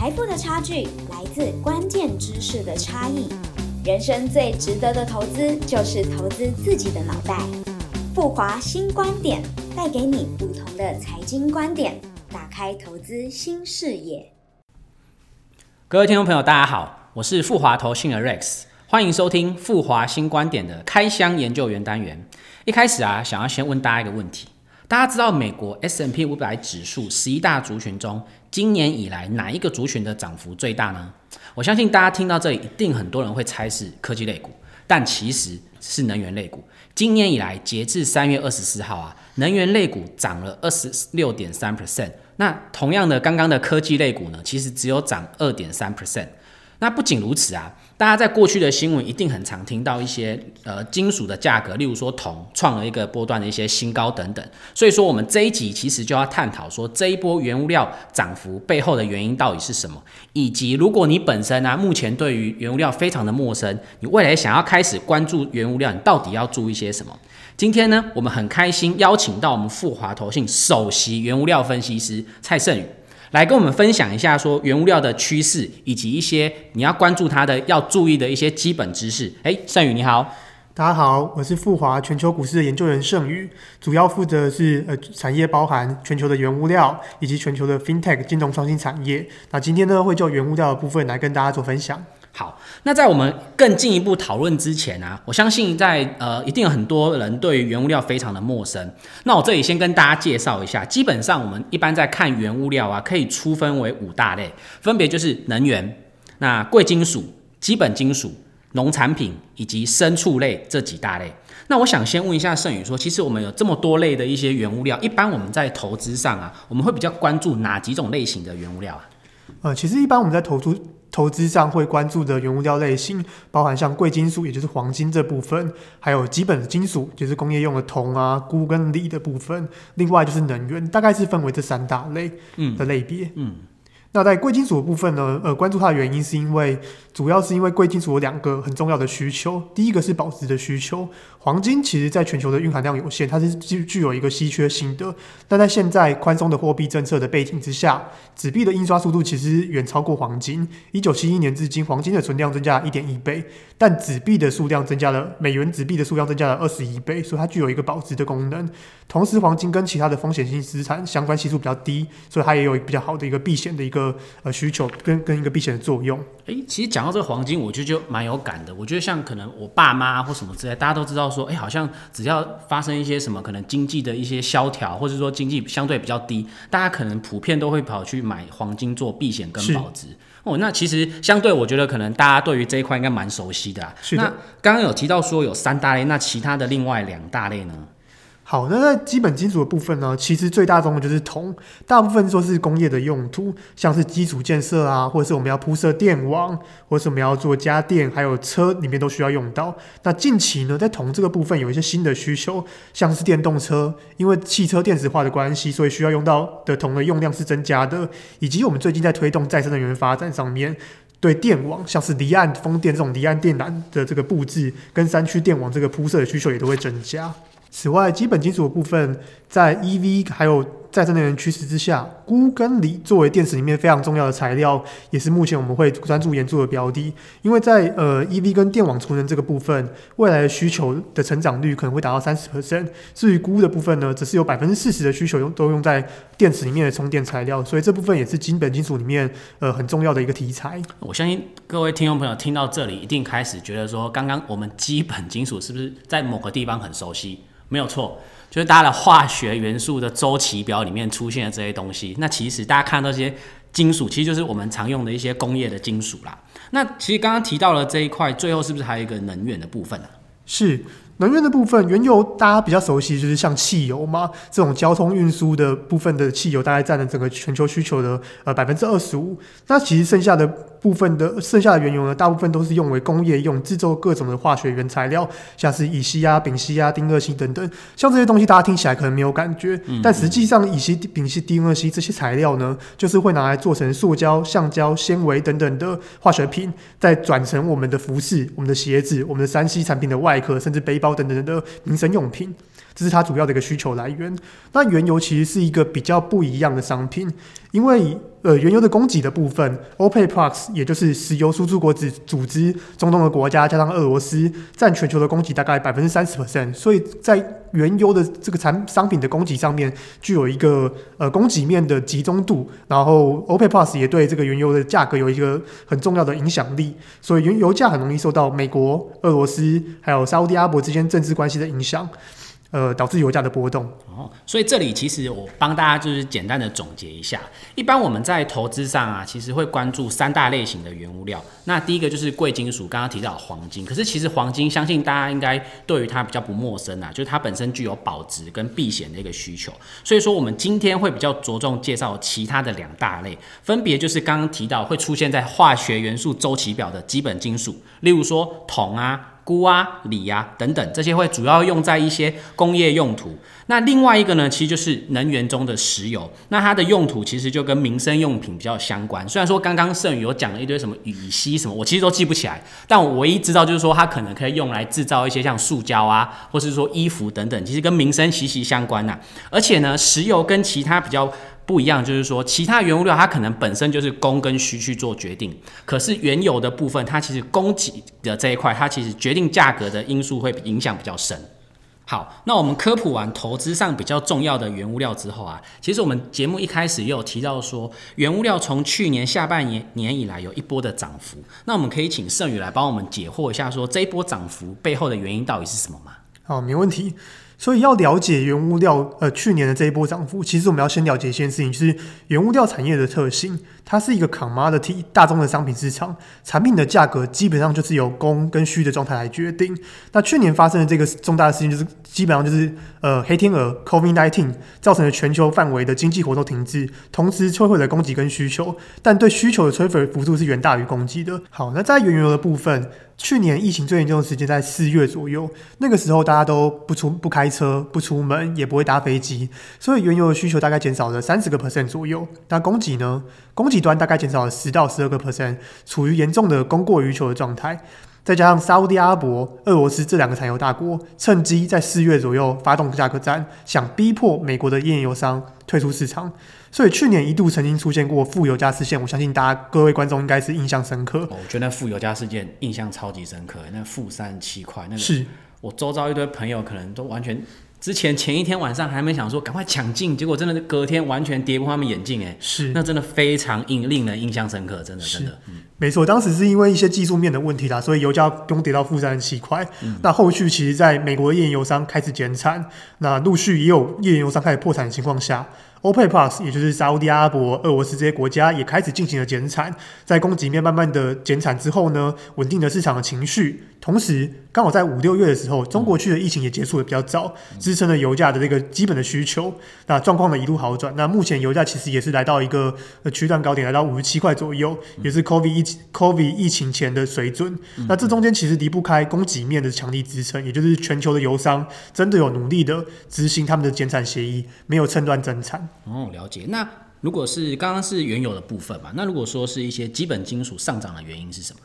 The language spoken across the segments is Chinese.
财富的差距来自关键知识的差异。人生最值得的投资就是投资自己的脑袋。富华新观点带给你不同的财经观点，打开投资新视野。各位听众朋友，大家好，我是富华投信的 Rex，欢迎收听富华新观点的开箱研究员单元。一开始啊，想要先问大家一个问题：大家知道美国 S M P 五百指数十一大族群中，今年以来哪一个族群的涨幅最大呢？我相信大家听到这里，一定很多人会猜是科技类股，但其实是能源类股。今年以来，截至三月二十四号啊，能源类股涨了二十六点三 percent。那同样的，刚刚的科技类股呢，其实只有涨二点三 percent。那不仅如此啊，大家在过去的新闻一定很常听到一些呃金属的价格，例如说铜创了一个波段的一些新高等等。所以说我们这一集其实就要探讨说这一波原物料涨幅背后的原因到底是什么，以及如果你本身呢目前对于原物料非常的陌生，你未来想要开始关注原物料，你到底要注意些什么？今天呢，我们很开心邀请到我们富华投信首席原物料分析师蔡胜宇。来跟我们分享一下，说原物料的趋势，以及一些你要关注它的、要注意的一些基本知识。哎，盛宇你好，大家好，我是富华全球股市的研究员盛宇，主要负责是呃产业包含全球的原物料以及全球的 FinTech 金融创新产业。那今天呢，会就原物料的部分来跟大家做分享。好，那在我们更进一步讨论之前啊，我相信在呃，一定有很多人对于原物料非常的陌生。那我这里先跟大家介绍一下，基本上我们一般在看原物料啊，可以粗分为五大类，分别就是能源、那贵金属、基本金属、农产品以及牲畜类这几大类。那我想先问一下盛宇说，其实我们有这么多类的一些原物料，一般我们在投资上啊，我们会比较关注哪几种类型的原物料啊？呃，其实一般我们在投资投资上会关注的原物料类型，包含像贵金属，也就是黄金这部分，还有基本的金属，就是工业用的铜啊、钴跟锂的部分。另外就是能源，大概是分为这三大类的类别。嗯。那在贵金属部分呢？呃，关注它的原因是因为，主要是因为贵金属有两个很重要的需求。第一个是保值的需求，黄金其实在全球的蕴含量有限，它是具具有一个稀缺性的。但在现在宽松的货币政策的背景之下，纸币的印刷速度其实远超过黄金。一九七一年至今，黄金的存量增加了一点一倍，但纸币的数量增加了，美元纸币的数量增加了二十一倍，所以它具有一个保值的功能。同时，黄金跟其他的风险性资产相关系数比较低，所以它也有比较好的一个避险的一个。呃，需求跟跟一个避险的作用。哎，其实讲到这个黄金，我觉得就蛮有感的。我觉得像可能我爸妈或什么之类，大家都知道说，哎，好像只要发生一些什么可能经济的一些萧条，或者说经济相对比较低，大家可能普遍都会跑去买黄金做避险跟保值。哦，那其实相对我觉得可能大家对于这一块应该蛮熟悉的。是的。那刚刚有提到说有三大类，那其他的另外两大类呢？好，那在基本金属的部分呢，其实最大宗的就是铜，大部分说是工业的用途，像是基础建设啊，或者是我们要铺设电网，或者是我们要做家电，还有车里面都需要用到。那近期呢，在铜这个部分有一些新的需求，像是电动车，因为汽车电子化的关系，所以需要用到的铜的用量是增加的，以及我们最近在推动再生能源发展上面，对电网，像是离岸风电这种离岸电缆的这个布置，跟山区电网这个铺设的需求也都会增加。此外，基本金属的部分，在 EV 还有再生能源趋势之下，钴跟锂作为电池里面非常重要的材料，也是目前我们会专注研究的标的。因为在呃 EV 跟电网储能这个部分，未来的需求的成长率可能会达到三十 percent。至于钴的部分呢，则是有百分之四十的需求用都用在电池里面的充电材料，所以这部分也是基本金属里面呃很重要的一个题材。我相信各位听众朋友听到这里，一定开始觉得说，刚刚我们基本金属是不是在某个地方很熟悉？没有错，就是大家的化学元素的周期表里面出现的这些东西。那其实大家看到这些金属，其实就是我们常用的一些工业的金属啦。那其实刚刚提到了这一块，最后是不是还有一个能源的部分呢？是。能源的部分，原油大家比较熟悉，就是像汽油嘛，这种交通运输的部分的汽油，大概占了整个全球需求的呃百分之二十五。那其实剩下的部分的剩下的原油呢，大部分都是用为工业用，制作各种的化学原材料，像是乙烯啊、丙烯啊、丁二烯等等。像这些东西，大家听起来可能没有感觉，但实际上乙烯、丙烯、丁二烯这些材料呢，就是会拿来做成塑胶、橡胶、纤维等等的化学品，再转成我们的服饰、我们的鞋子、我们的三 C 产品的外壳，甚至背包。等等的民生用品，这是它主要的一个需求来源。那原油其实是一个比较不一样的商品，因为呃原油的供给的部分，OPEC Plus 也就是石油输出国组组织中东的国家加上俄罗斯占全球的供给大概百分之三十 percent，所以在原油的这个产商品的供给上面具有一个呃供给面的集中度，然后 OPEC Plus 也对这个原油的价格有一个很重要的影响力，所以原油价很容易受到美国、俄罗斯还有沙特阿拉伯之间政治关系的影响。呃，导致油价的波动。哦，所以这里其实我帮大家就是简单的总结一下。一般我们在投资上啊，其实会关注三大类型的原物料。那第一个就是贵金属，刚刚提到黄金。可是其实黄金，相信大家应该对于它比较不陌生啊，就是它本身具有保值跟避险的一个需求。所以说，我们今天会比较着重介绍其他的两大类，分别就是刚刚提到会出现在化学元素周期表的基本金属，例如说铜啊。钴啊、锂啊等等，这些会主要用在一些工业用途。那另外一个呢，其实就是能源中的石油。那它的用途其实就跟民生用品比较相关。虽然说刚刚盛宇有讲了一堆什么乙烯什么，我其实都记不起来。但我唯一知道就是说，它可能可以用来制造一些像塑胶啊，或是说衣服等等，其实跟民生息息相关呐。而且呢，石油跟其他比较。不一样，就是说，其他原物料它可能本身就是供跟需去做决定，可是原油的部分，它其实供给的这一块，它其实决定价格的因素会影响比较深。好，那我们科普完投资上比较重要的原物料之后啊，其实我们节目一开始也有提到说，原物料从去年下半年年以来有一波的涨幅，那我们可以请盛宇来帮我们解惑一下，说这一波涨幅背后的原因到底是什么吗？好，没问题。所以要了解原物料，呃，去年的这一波涨幅，其实我们要先了解一件事情，就是原物料产业的特性。它是一个 commodity 大众的商品市场，产品的价格基本上就是由供跟需的状态来决定。那去年发生的这个重大的事情，就是基本上就是呃黑天鹅 COVID nineteen 造成了全球范围的经济活动停滞，同时摧毁了供给跟需求，但对需求的摧毁幅度是远大于供给的。好，那在原油的部分，去年疫情最严重的时间在四月左右，那个时候大家都不出不开车不出门，也不会搭飞机，所以原油的需求大概减少了三十个 percent 左右。那供给呢？供给端大概减少了十到十二个 percent，处于严重的供过于求的状态。再加上沙特阿拉伯、俄罗斯这两个产油大国趁机在四月左右发动价格战，想逼迫美国的页岩油商退出市场。所以去年一度曾经出现过负油价事件，我相信大家各位观众应该是印象深刻。我觉得那负油价事件印象超级深刻，那负三十七块，那个是我周遭一堆朋友可能都完全。之前前一天晚上还没想说赶快抢进，结果真的是隔天完全跌破他们眼镜，哎，是，那真的非常印令人印象深刻，真的真的，嗯，没错，当时是因为一些技术面的问题啦，所以油价不用跌到负三十七块。那后续其实，在美国的页岩油商开始减产，那陆续也有页岩油商开始破产的情况下。OPEC Plus，也就是沙地阿拉伯、俄罗斯这些国家也开始进行了减产，在供给面慢慢的减产之后呢，稳定了市场的情绪。同时，刚好在五六月的时候，中国区的疫情也结束的比较早，支撑了油价的这个基本的需求。那状况呢一路好转。那目前油价其实也是来到一个呃区段高点，来到五十七块左右，也是 COVID 疫 COVID 疫情前的水准。那这中间其实离不开供给面的强力支撑，也就是全球的油商真的有努力的执行他们的减产协议，没有趁乱增产。哦，了解。那如果是刚刚是原油的部分嘛，那如果说是一些基本金属上涨的原因是什么？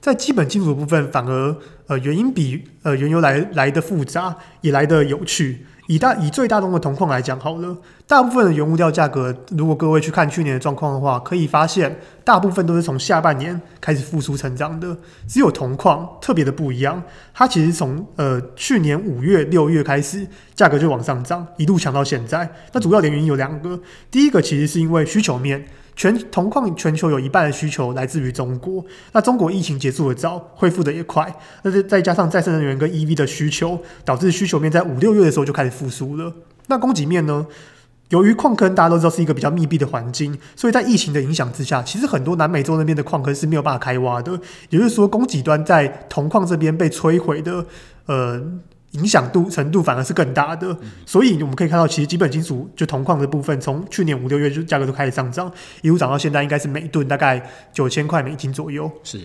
在基本金属部分，反而呃原因比呃原油来来的复杂，也来的有趣。以大以最大宗的铜矿来讲好了，大部分的原物料价格，如果各位去看去年的状况的话，可以发现大部分都是从下半年开始复苏成长的。只有铜矿特别的不一样，它其实从呃去年五月六月开始，价格就往上涨，一路强到现在。那主要的原因有两个，第一个其实是因为需求面。全铜矿全球有一半的需求来自于中国，那中国疫情结束的早，恢复的也快，那再再加上再生能源跟 EV 的需求，导致需求面在五六月的时候就开始复苏了。那供给面呢？由于矿坑大家都知道是一个比较密闭的环境，所以在疫情的影响之下，其实很多南美洲那边的矿坑是没有办法开挖的，也就是说供给端在铜矿这边被摧毁的，呃。影响度程度反而是更大的，所以我们可以看到，其实基本金属就铜矿的部分，从去年五六月就价格都开始上涨，一路涨到现在，应该是每吨大概九千块美金左右。是，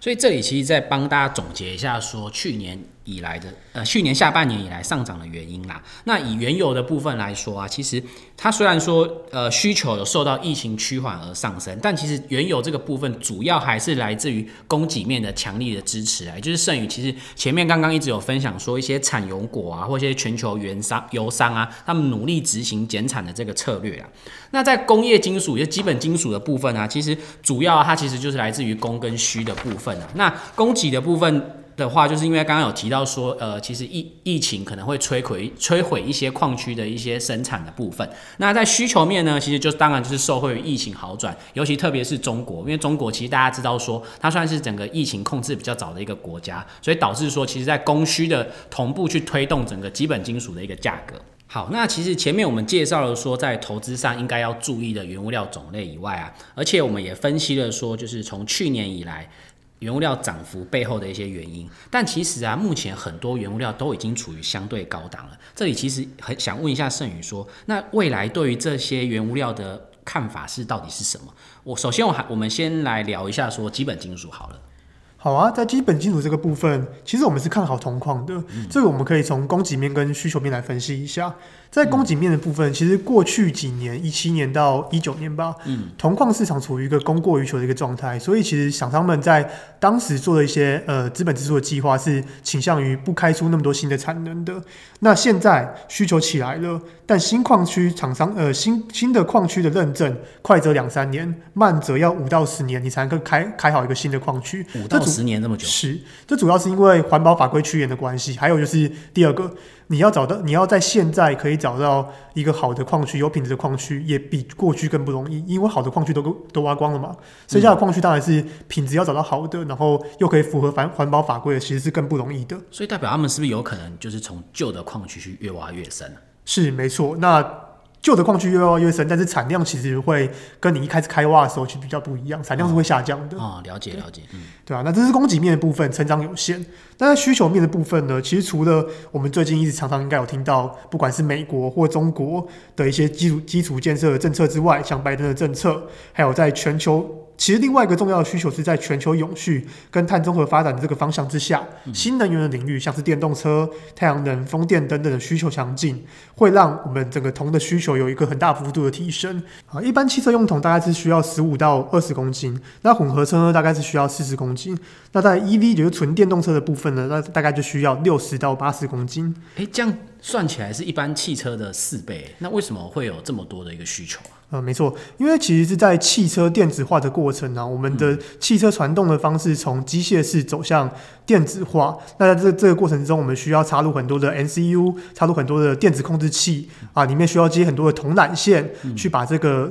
所以这里其实在帮大家总结一下，说去年。以来的呃去年下半年以来上涨的原因啦。那以原油的部分来说啊，其实它虽然说呃需求有受到疫情趋缓而上升，但其实原油这个部分主要还是来自于供给面的强力的支持啊，也就是剩余其实前面刚刚一直有分享说一些产油国啊或一些全球原商油商啊，他们努力执行减产的这个策略啊。那在工业金属，也基本金属的部分啊，其实主要它其实就是来自于供跟需的部分啊。那供给的部分。的话，就是因为刚刚有提到说，呃，其实疫疫情可能会摧毁摧毁一些矿区的一些生产的部分。那在需求面呢，其实就当然就是受惠于疫情好转，尤其特别是中国，因为中国其实大家知道说，它算是整个疫情控制比较早的一个国家，所以导致说，其实在供需的同步去推动整个基本金属的一个价格。好，那其实前面我们介绍了说，在投资上应该要注意的原物料种类以外啊，而且我们也分析了说，就是从去年以来。原物料涨幅背后的一些原因，但其实啊，目前很多原物料都已经处于相对高档了。这里其实很想问一下盛宇说，那未来对于这些原物料的看法是到底是什么？我首先我还我们先来聊一下说基本金属好了。好啊，在基本金属这个部分，其实我们是看好铜矿的。这个我们可以从供给面跟需求面来分析一下。在供给面的部分，其实过去几年，一七年到一九年吧，嗯，铜矿市场处于一个供过于求的一个状态，所以其实厂商们在当时做的一些呃资本支出的计划是倾向于不开出那么多新的产能的。那现在需求起来了，但新矿区厂商呃新新的矿区的认证，快则两三年，慢则要五到十年，你才能够开开好一个新的矿区。五到十年这么久？是，这主要是因为环保法规趋严的关系，还有就是第二个。你要找到，你要在现在可以找到一个好的矿区，有品质的矿区，也比过去更不容易，因为好的矿区都都挖光了嘛。剩下的矿区当然是品质要找到好的，然后又可以符合环环保法规的，其实是更不容易的。所以代表他们是不是有可能就是从旧的矿区去越挖越深？是没错。那。旧的矿区越挖越深，但是产量其实会跟你一开始开挖的时候其实比较不一样，产量是会下降的。哦，了解了解，嗯，对啊，那这是供给面的部分，成长有限。但在需求面的部分呢，其实除了我们最近一直常常应该有听到，不管是美国或中国的一些基础基础建设的政策之外，像拜登的政策，还有在全球。其实另外一个重要的需求是在全球永续跟碳综合发展的这个方向之下，新能源的领域，像是电动车、太阳能、风电等等的需求强劲，会让我们整个铜的需求有一个很大幅度的提升。啊，一般汽车用铜大概是需要十五到二十公斤，那混合车呢大概是需要四十公斤。那在 EV 就是纯电动车的部分呢，那大概就需要六十到八十公斤。诶，这样算起来是一般汽车的四倍，那为什么会有这么多的一个需求啊？呃，没错，因为其实是在汽车电子化的过程呢，我们的汽车传动的方式从机械式走向电子化。那在这这个过程中，我们需要插入很多的 NCU，插入很多的电子控制器啊，里面需要接很多的铜缆线，去把这个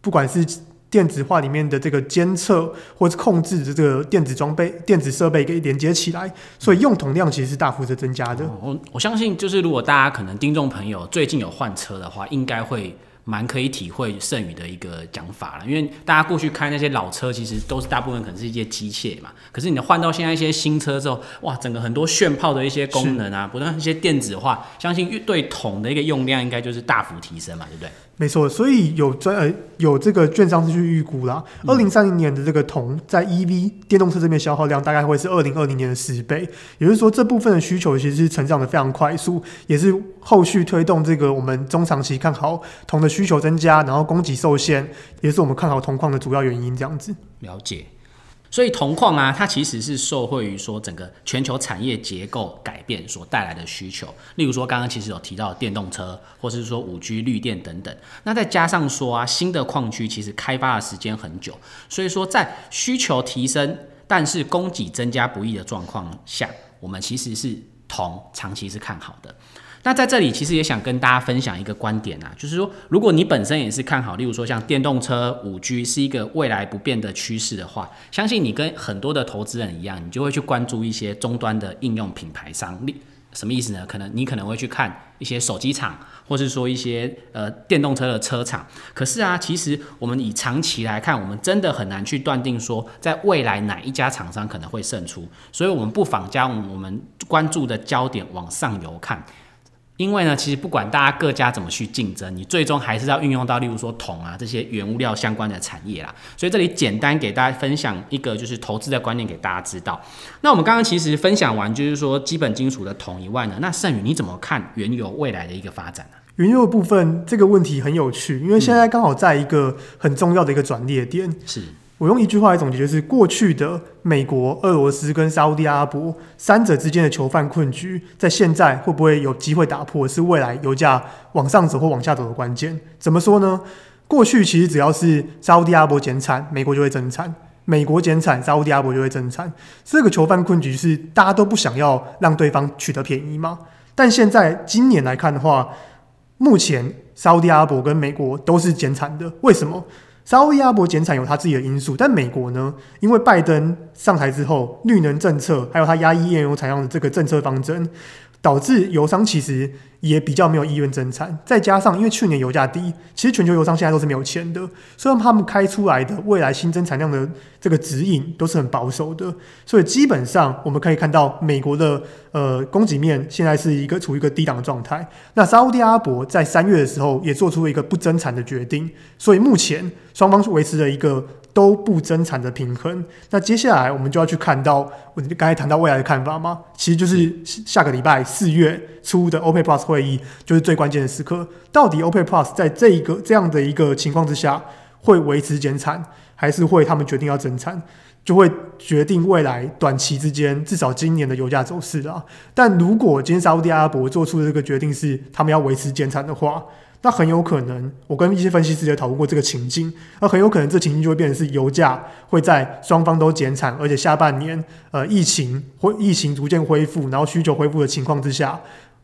不管是电子化里面的这个监测或者控制的这个电子装备、电子设备给连接起来，所以用桶量其实是大幅的增加的。我我相信，就是如果大家可能听众朋友最近有换车的话，应该会。蛮可以体会剩余的一个讲法了，因为大家过去开那些老车，其实都是大部分可能是一些机械嘛。可是你换到现在一些新车之后，哇，整个很多炫炮的一些功能啊，不断一些电子化，相信对桶的一个用量应该就是大幅提升嘛，对不对？没错，所以有专呃有这个券商是去预估啦，二零三零年的这个铜在 EV 电动车这边消耗量大概会是二零二零年的十倍，也就是说这部分的需求其实是成长的非常快速，也是后续推动这个我们中长期看好铜的需求增加，然后供给受限，也是我们看好铜矿的主要原因。这样子，了解。所以铜矿啊，它其实是受惠于说整个全球产业结构改变所带来的需求。例如说，刚刚其实有提到电动车，或是说五 G 绿电等等。那再加上说啊，新的矿区其实开发的时间很久，所以说在需求提升，但是供给增加不易的状况下，我们其实是铜长期是看好的。那在这里，其实也想跟大家分享一个观点啊，就是说，如果你本身也是看好，例如说像电动车、五 G 是一个未来不变的趋势的话，相信你跟很多的投资人一样，你就会去关注一些终端的应用品牌商。什么意思呢？可能你可能会去看一些手机厂，或是说一些呃电动车的车厂。可是啊，其实我们以长期来看，我们真的很难去断定说，在未来哪一家厂商可能会胜出。所以，我们不妨将我们关注的焦点往上游看。因为呢，其实不管大家各家怎么去竞争，你最终还是要运用到，例如说铜啊这些原物料相关的产业啦。所以这里简单给大家分享一个就是投资的观念给大家知道。那我们刚刚其实分享完就是说基本金属的铜以外呢，那剩余你怎么看原油未来的一个发展呢？原油的部分这个问题很有趣，因为现在刚好在一个很重要的一个转捩点。是。我用一句话来总结，就是过去的美国、俄罗斯跟沙地阿拉伯三者之间的囚犯困局，在现在会不会有机会打破，是未来油价往上走或往下走的关键。怎么说呢？过去其实只要是沙地阿拉伯减产，美国就会增产；美国减产，沙地阿拉伯就会增产。这个囚犯困局是大家都不想要让对方取得便宜嘛？但现在今年来看的话，目前沙地阿拉伯跟美国都是减产的，为什么？沙特阿伯减产有他自己的因素，但美国呢？因为拜登上台之后，绿能政策还有他压抑页油采用的这个政策方针，导致油商其实。也比较没有意愿增产，再加上因为去年油价低，其实全球油商现在都是没有钱的，所以他们开出来的未来新增产量的这个指引都是很保守的，所以基本上我们可以看到美国的呃供给面现在是一个处于一个低档的状态。那沙特阿拉伯在三月的时候也做出了一个不增产的决定，所以目前双方维持了一个。都不增产的平衡，那接下来我们就要去看到我刚才谈到未来的看法吗？其实就是下个礼拜四月初的 OPEC Plus 会议，就是最关键的时刻。到底 OPEC Plus 在这一个这样的一个情况之下，会维持减产，还是会他们决定要增产，就会决定未来短期之间至少今年的油价走势了。但如果今天沙特阿拉伯做出的这个决定是他们要维持减产的话，那很有可能，我跟一些分析师也讨论过这个情境，那很有可能这情境就会变成是油价会在双方都减产，而且下半年呃疫情会疫情逐渐恢复，然后需求恢复的情况之下。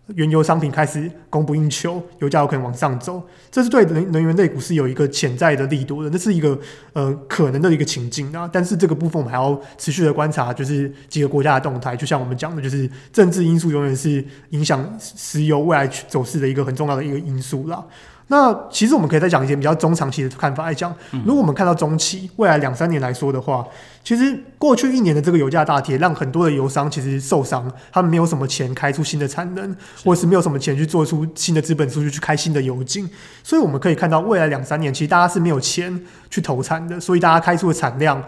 原油商品开始供不应求，油价有可能往上走，这是对能能源类股是有一个潜在的力度的，那是一个呃可能的一个情境啊。但是这个部分我们还要持续的观察，就是几个国家的动态。就像我们讲的，就是政治因素永远是影响石油未来走势的一个很重要的一个因素啦。那其实我们可以再讲一些比较中长期的看法来讲，如果我们看到中期未来两三年来说的话，其实过去一年的这个油价大跌，让很多的油商其实受伤，他们没有什么钱开出新的产能，或者是没有什么钱去做出新的资本出去去开新的油井，所以我们可以看到未来两三年其实大家是没有钱去投产的，所以大家开出的产量。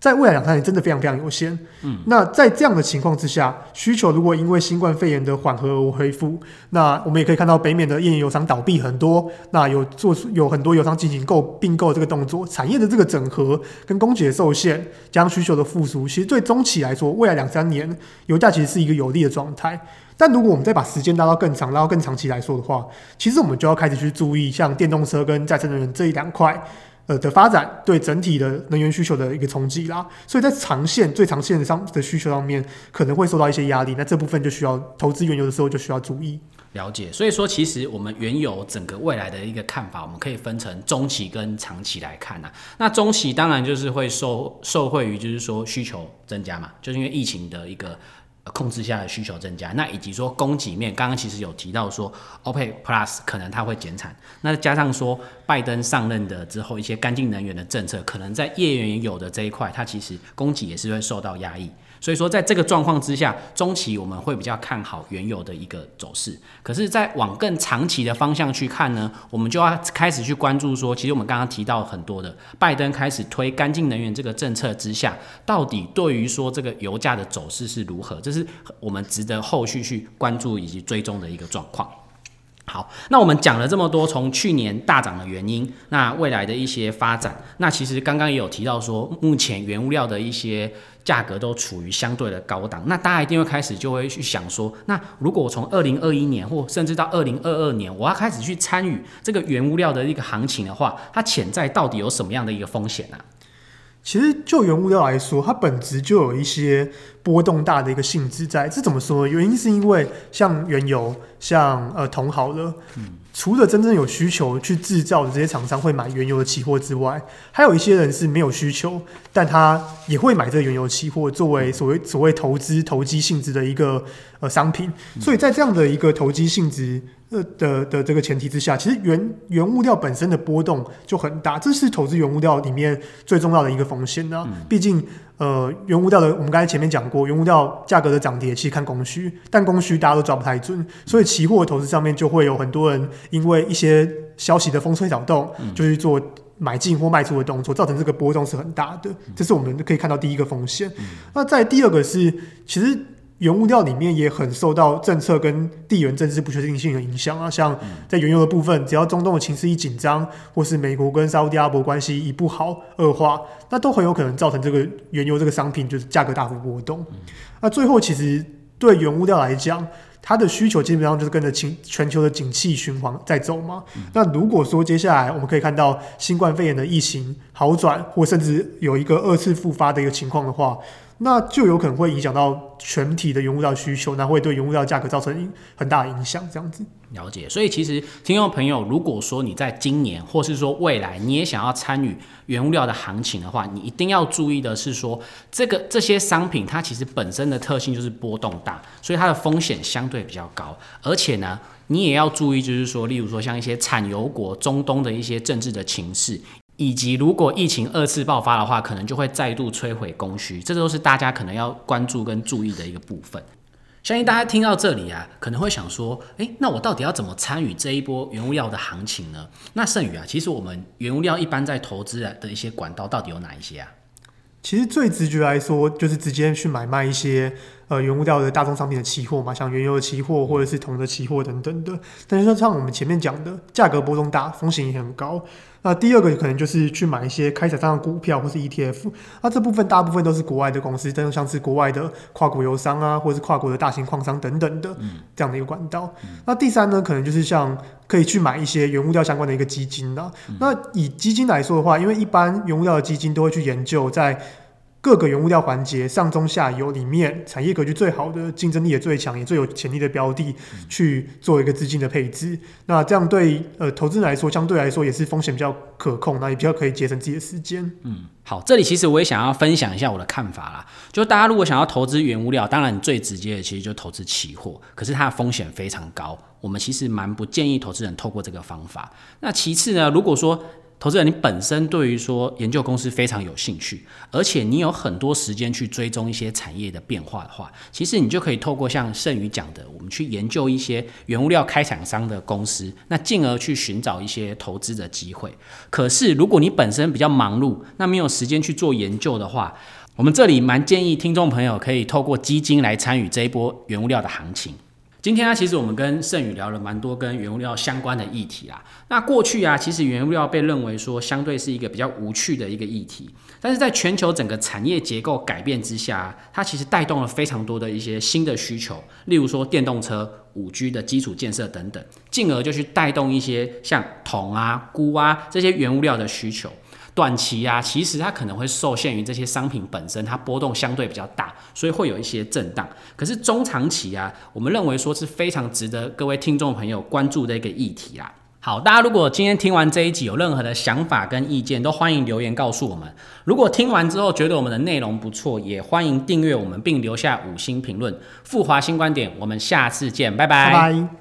在未来两三年真的非常非常有限。嗯，那在这样的情况之下，需求如果因为新冠肺炎的缓和而恢复，那我们也可以看到北美的页岩油商倒闭很多，那有做出有很多油商进行购并购这个动作，产业的这个整合跟供给的受限，加上需求的复苏，其实对中期来说，未来两三年油价其实是一个有利的状态。但如果我们再把时间拉到更长，拉到更长期来说的话，其实我们就要开始去注意像电动车跟再生能源这一两块。呃的发展对整体的能源需求的一个冲击啦，所以在长线最长线上的需求上面可能会受到一些压力，那这部分就需要投资原油的时候就需要注意了解。所以说，其实我们原油整个未来的一个看法，我们可以分成中期跟长期来看呐。那中期当然就是会受受惠于就是说需求增加嘛，就是因为疫情的一个。控制下的需求增加，那以及说供给面，刚刚其实有提到说，OPEC Plus 可能它会减产，那加上说拜登上任的之后，一些干净能源的政策，可能在页岩油的这一块，它其实供给也是会受到压抑。所以说，在这个状况之下，中期我们会比较看好原油的一个走势。可是，在往更长期的方向去看呢，我们就要开始去关注说，其实我们刚刚提到很多的，拜登开始推干净能源这个政策之下，到底对于说这个油价的走势是如何？这是我们值得后续去关注以及追踪的一个状况。好，那我们讲了这么多，从去年大涨的原因，那未来的一些发展，那其实刚刚也有提到说，目前原物料的一些。价格都处于相对的高档，那大家一定会开始就会去想说，那如果我从二零二一年或甚至到二零二二年，我要开始去参与这个原物料的一个行情的话，它潜在到底有什么样的一个风险呢？其实就原物料来说，它本质就有一些波动大的一个性质在。这怎么说？原因是因为像原油、像呃铜好了，嗯。除了真正有需求去制造的这些厂商会买原油的期货之外，还有一些人是没有需求，但他也会买这个原油期货作为所谓所谓投资投机性质的一个呃商品。所以在这样的一个投机性质呃的的这个前提之下，其实原原物料本身的波动就很大，这是投资原物料里面最重要的一个风险呢。毕竟。呃，原物料的我们刚才前面讲过，原物料价格的涨跌其实看供需，但供需大家都抓不太准，所以期货投资上面就会有很多人因为一些消息的风吹草动，就去做买进或卖出的动作，造成这个波动是很大的，这是我们可以看到第一个风险。那在第二个是，其实。原物料里面也很受到政策跟地缘政治不确定性的影响啊，像在原油的部分，只要中东的情势一紧张，或是美国跟沙特阿拉伯关系一不好恶化，那都很有可能造成这个原油这个商品就是价格大幅波动。那最后其实对原物料来讲，它的需求基本上就是跟着全全球的景气循环在走嘛。那如果说接下来我们可以看到新冠肺炎的疫情好转，或甚至有一个二次复发的一个情况的话，那就有可能会影响到全体的原物料需求，那会对原物料价格造成很大的影响。这样子了解，所以其实听众朋友，如果说你在今年或是说未来你也想要参与原物料的行情的话，你一定要注意的是说，这个这些商品它其实本身的特性就是波动大，所以它的风险相对比较高。而且呢，你也要注意，就是说，例如说像一些产油国、中东的一些政治的情势。以及如果疫情二次爆发的话，可能就会再度摧毁供需，这都是大家可能要关注跟注意的一个部分。相信大家听到这里啊，可能会想说，诶，那我到底要怎么参与这一波原物料的行情呢？那剩余啊，其实我们原物料一般在投资的一些管道到底有哪一些啊？其实最直觉来说，就是直接去买卖一些呃原物料的大宗商品的期货嘛，像原油的期货或者是铜的期货等等的。但是说像我们前面讲的，价格波动大，风险也很高。那第二个可能就是去买一些开采上的股票或是 ETF，那这部分大部分都是国外的公司，真像是国外的跨国油商啊，或者是跨国的大型矿商等等的这样的一个管道。那第三呢，可能就是像可以去买一些原物料相关的一个基金啦。那以基金来说的话，因为一般原物料的基金都会去研究在。各个原物料环节上中下游里面，产业格局最好的、竞争力也最强、也最有潜力的标的，去做一个资金的配置。那这样对呃投资人来说，相对来说也是风险比较可控，那也比较可以节省自己的时间。嗯，好，这里其实我也想要分享一下我的看法啦。就大家如果想要投资原物料，当然最直接的其实就投资期货，可是它的风险非常高，我们其实蛮不建议投资人透过这个方法。那其次呢，如果说投资人，你本身对于说研究公司非常有兴趣，而且你有很多时间去追踪一些产业的变化的话，其实你就可以透过像盛宇讲的，我们去研究一些原物料开厂商的公司，那进而去寻找一些投资的机会。可是如果你本身比较忙碌，那没有时间去做研究的话，我们这里蛮建议听众朋友可以透过基金来参与这一波原物料的行情。今天啊，其实我们跟盛宇聊了蛮多跟原物料相关的议题啦。那过去啊，其实原物料被认为说相对是一个比较无趣的一个议题，但是在全球整个产业结构改变之下，它其实带动了非常多的一些新的需求，例如说电动车、五 G 的基础建设等等，进而就去带动一些像铜啊、钴啊这些原物料的需求。短期啊，其实它可能会受限于这些商品本身，它波动相对比较大，所以会有一些震荡。可是中长期啊，我们认为说是非常值得各位听众朋友关注的一个议题啦。好，大家如果今天听完这一集有任何的想法跟意见，都欢迎留言告诉我们。如果听完之后觉得我们的内容不错，也欢迎订阅我们并留下五星评论。富华新观点，我们下次见，拜拜。